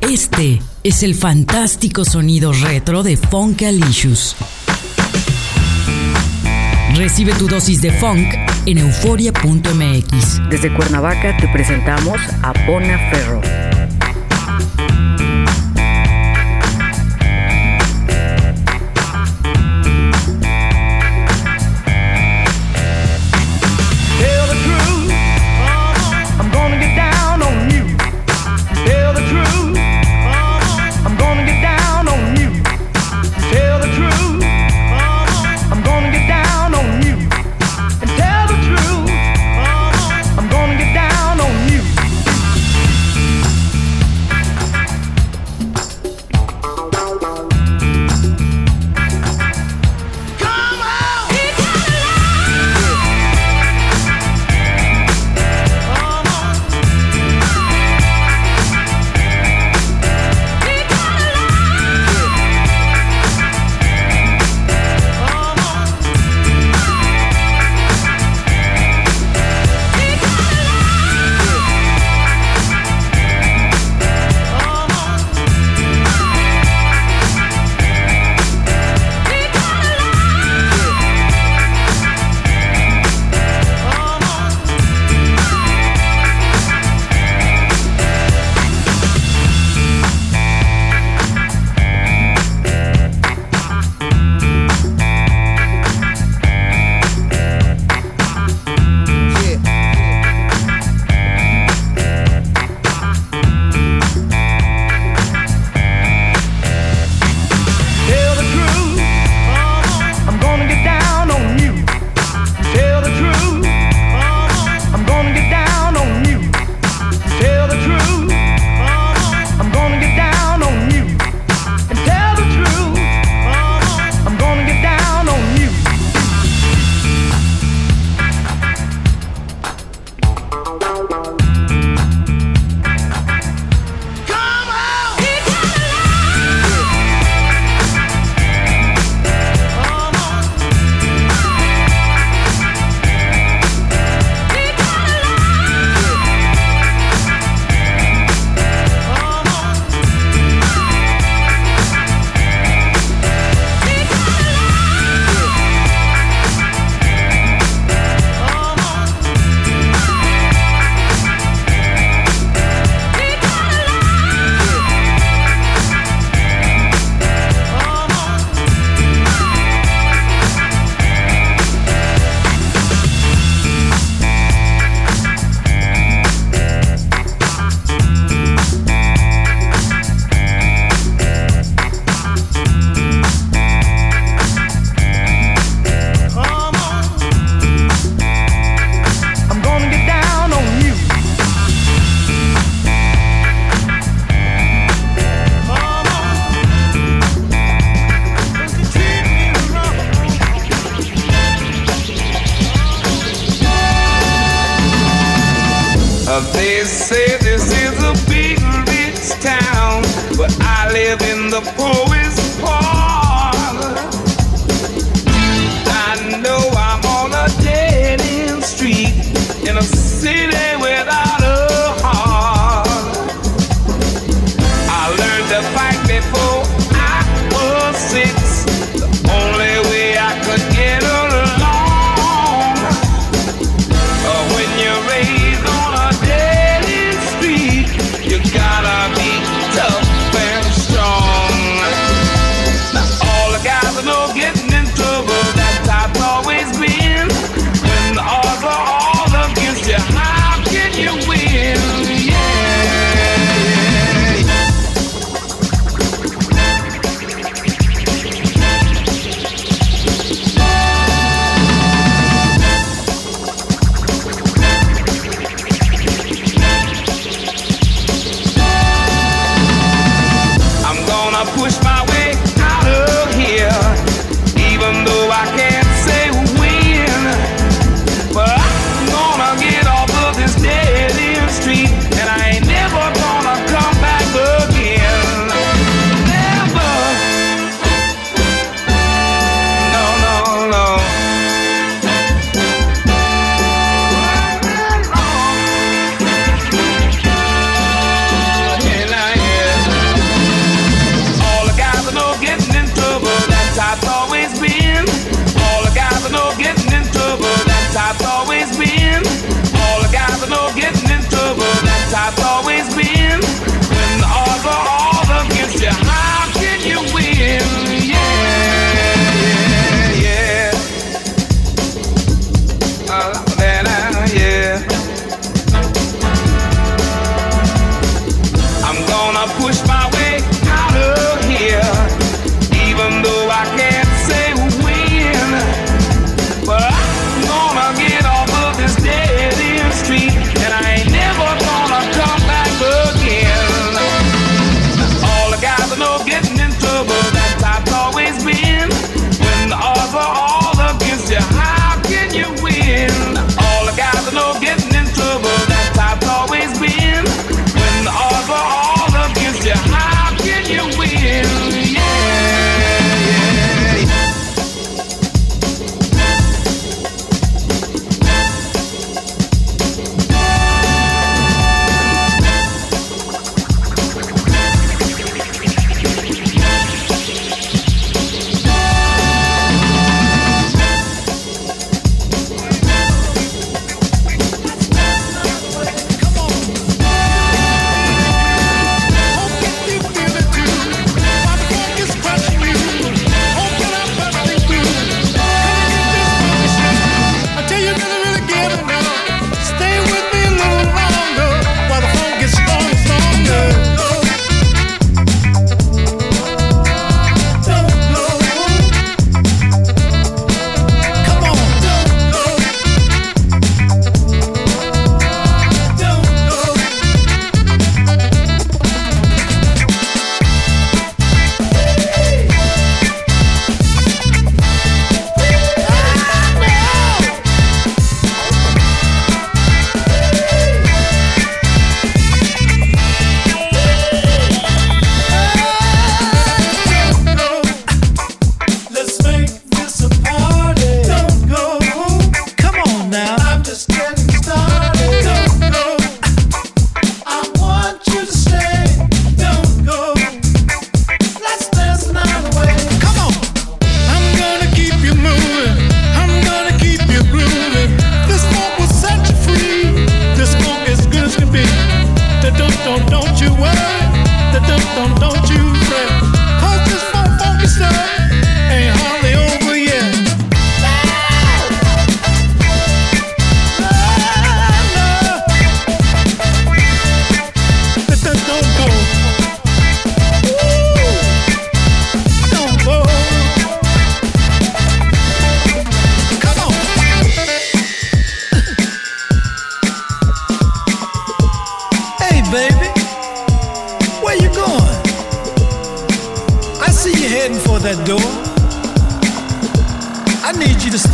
Este es el fantástico sonido retro de Funkalicious. Recibe tu dosis de funk en euforia.mx. Desde Cuernavaca te presentamos a Bona Ferro.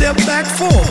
Step back forward.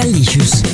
Delicious.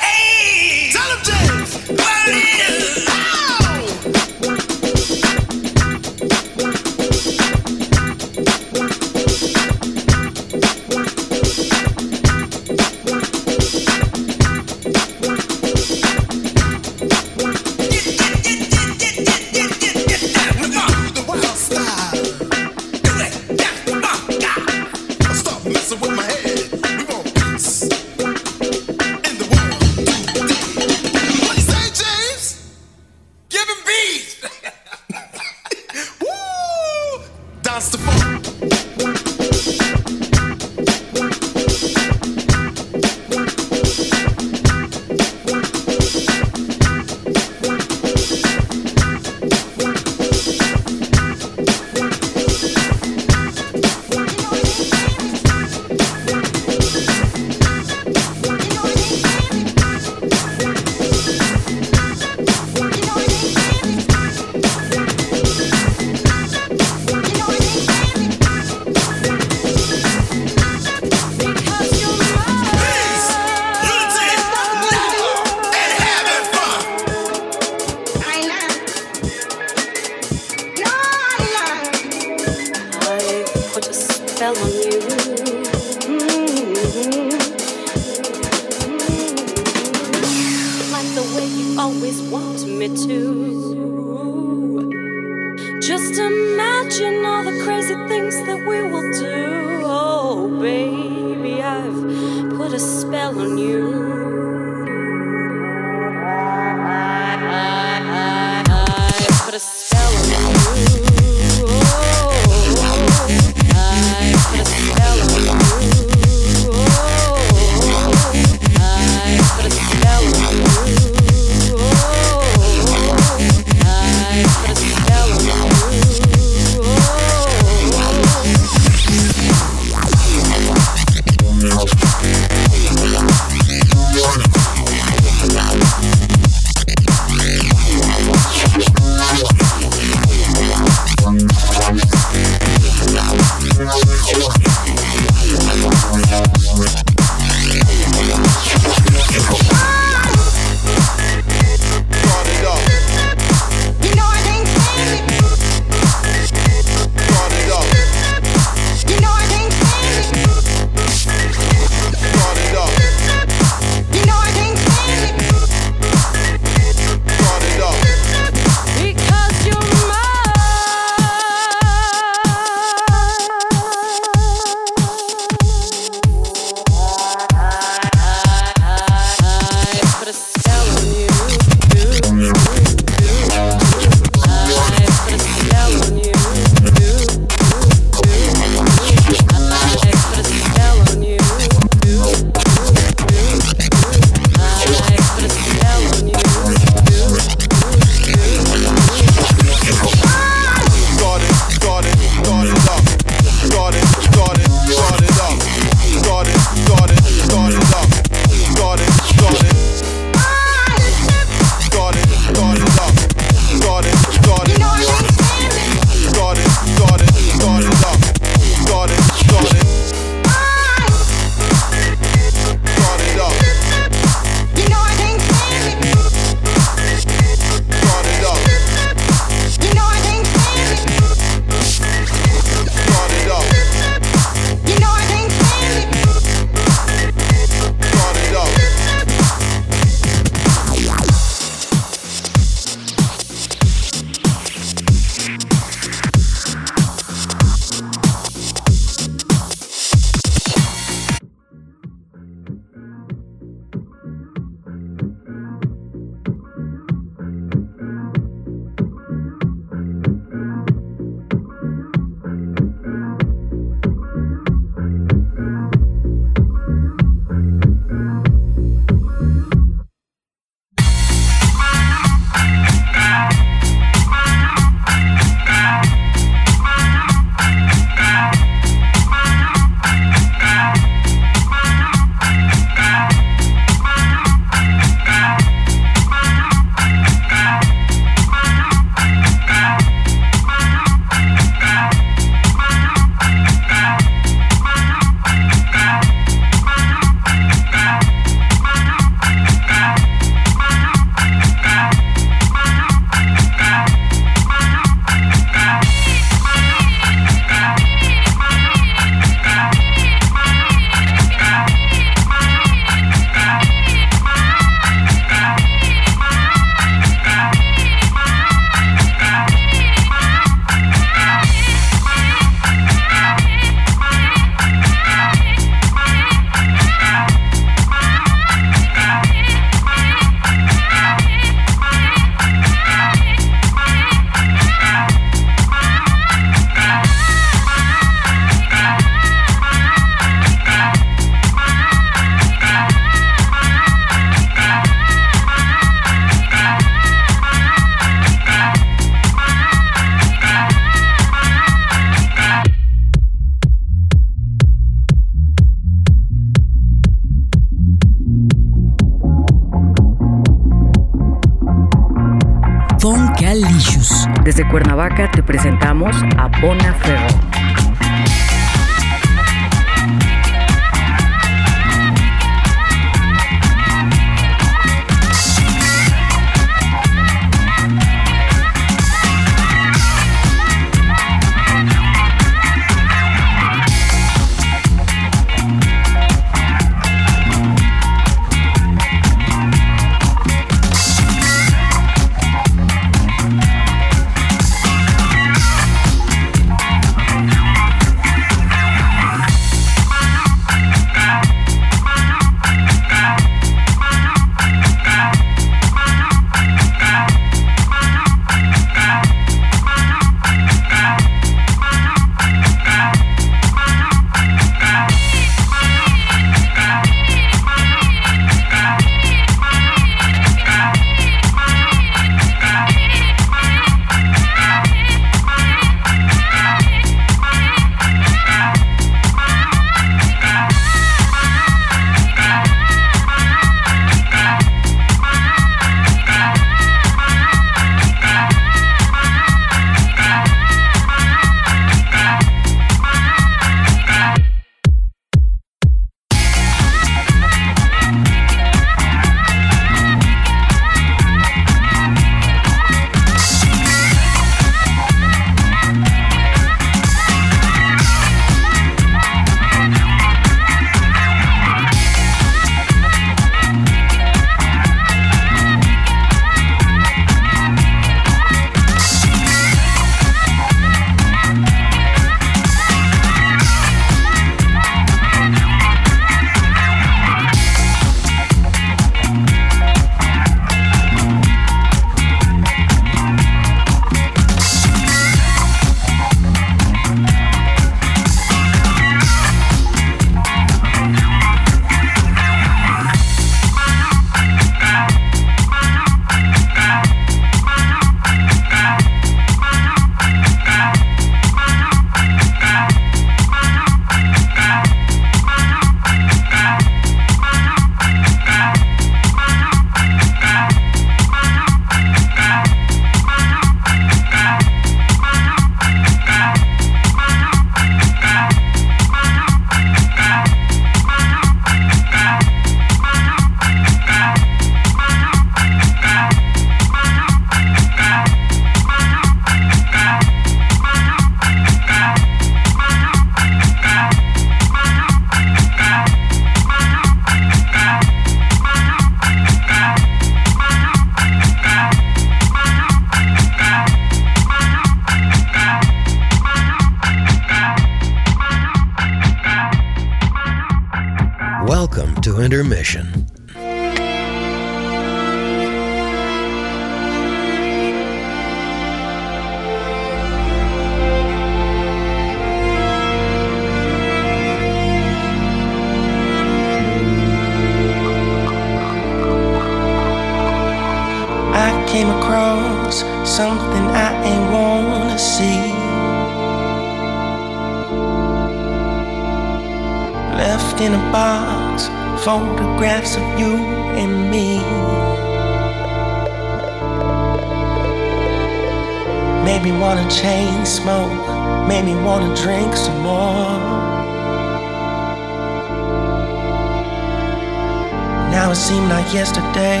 seemed like yesterday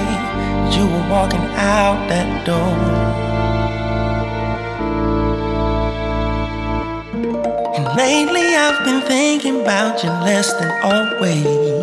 you were walking out that door. And lately I've been thinking about you less than always.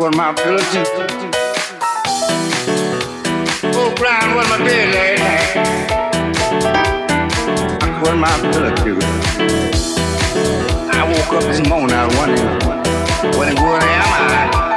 Couldn't my pillow. Oh, was my last night. I couldn't my pillow. I woke up this morning, I was wondering, what in am I?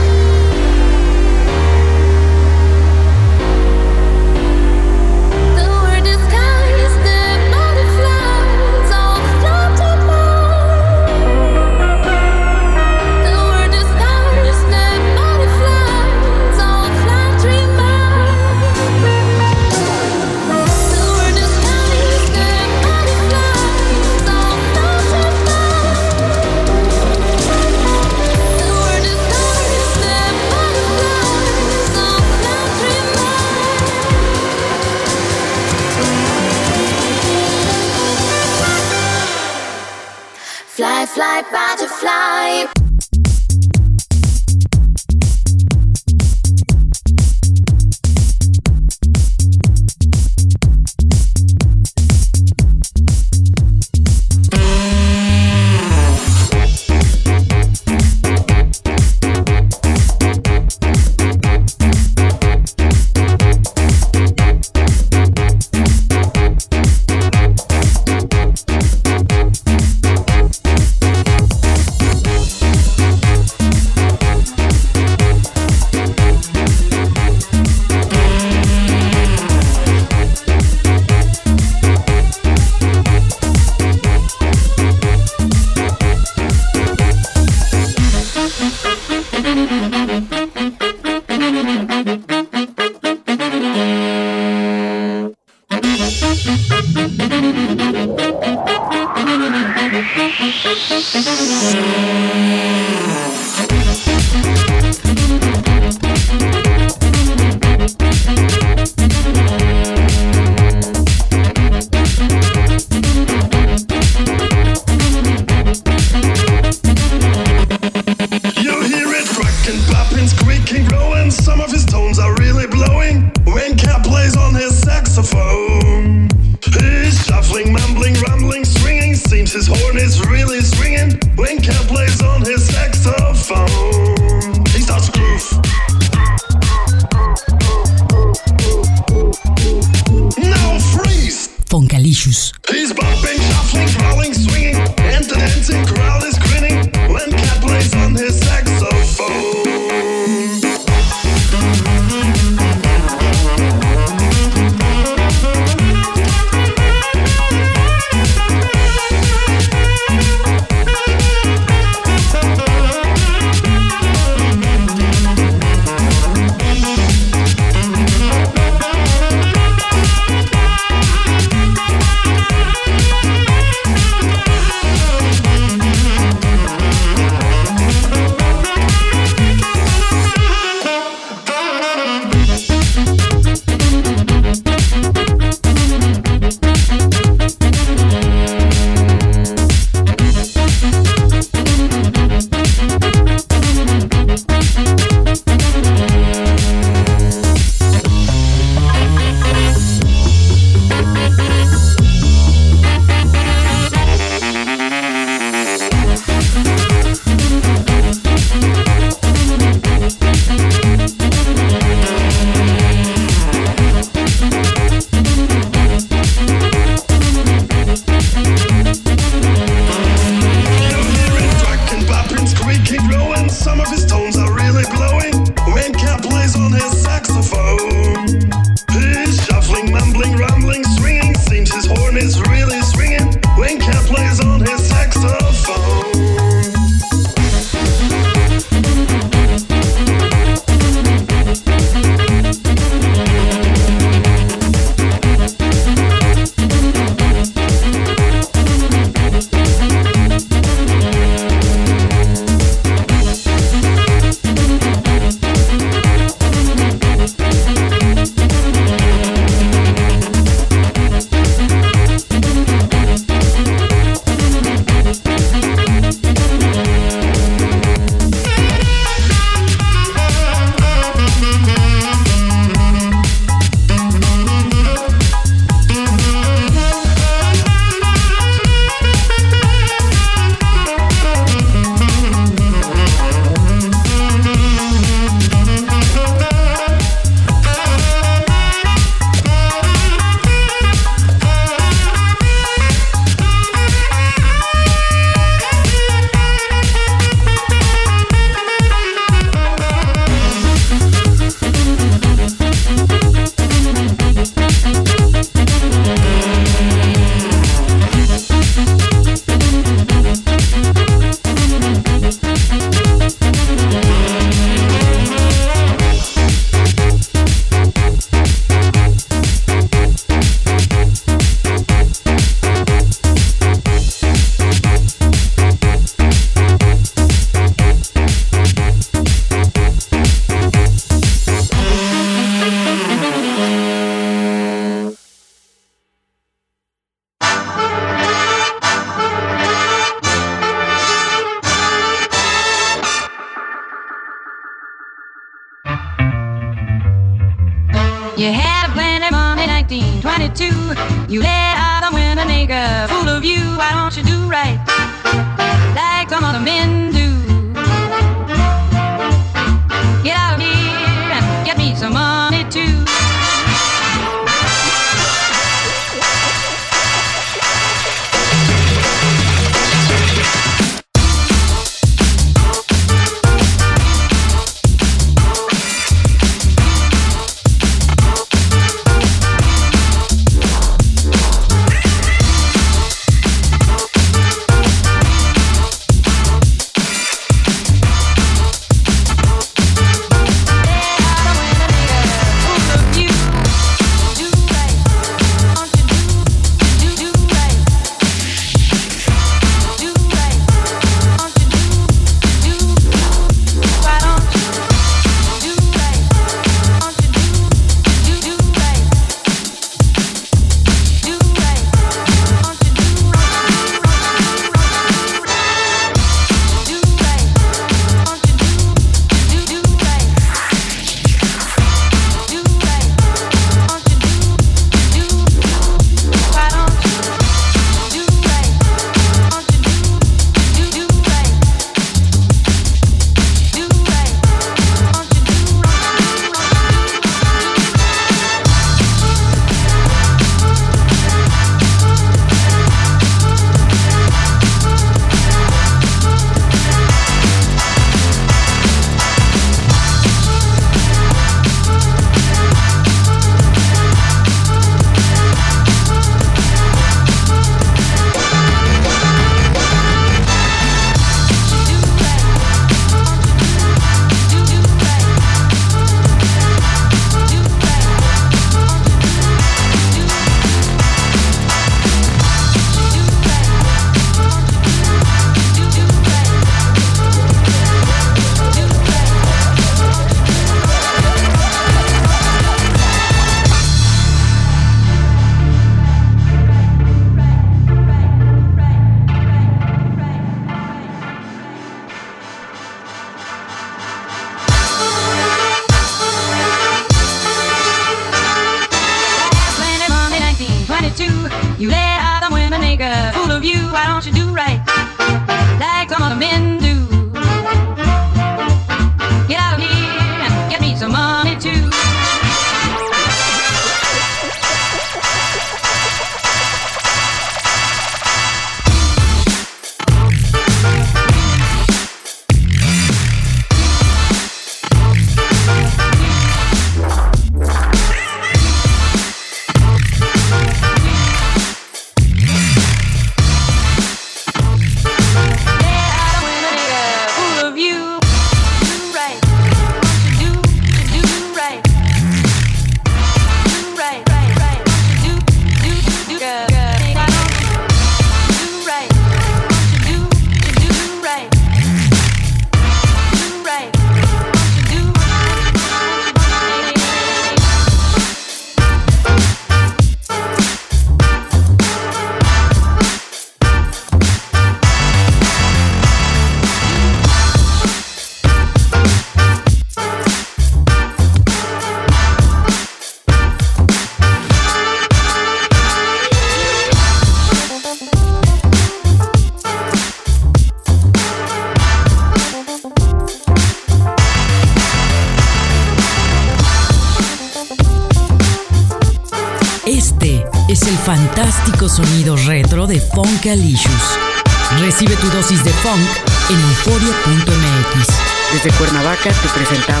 Recibe tu dosis de funk en euforia.mx. Desde Cuernavaca te presentamos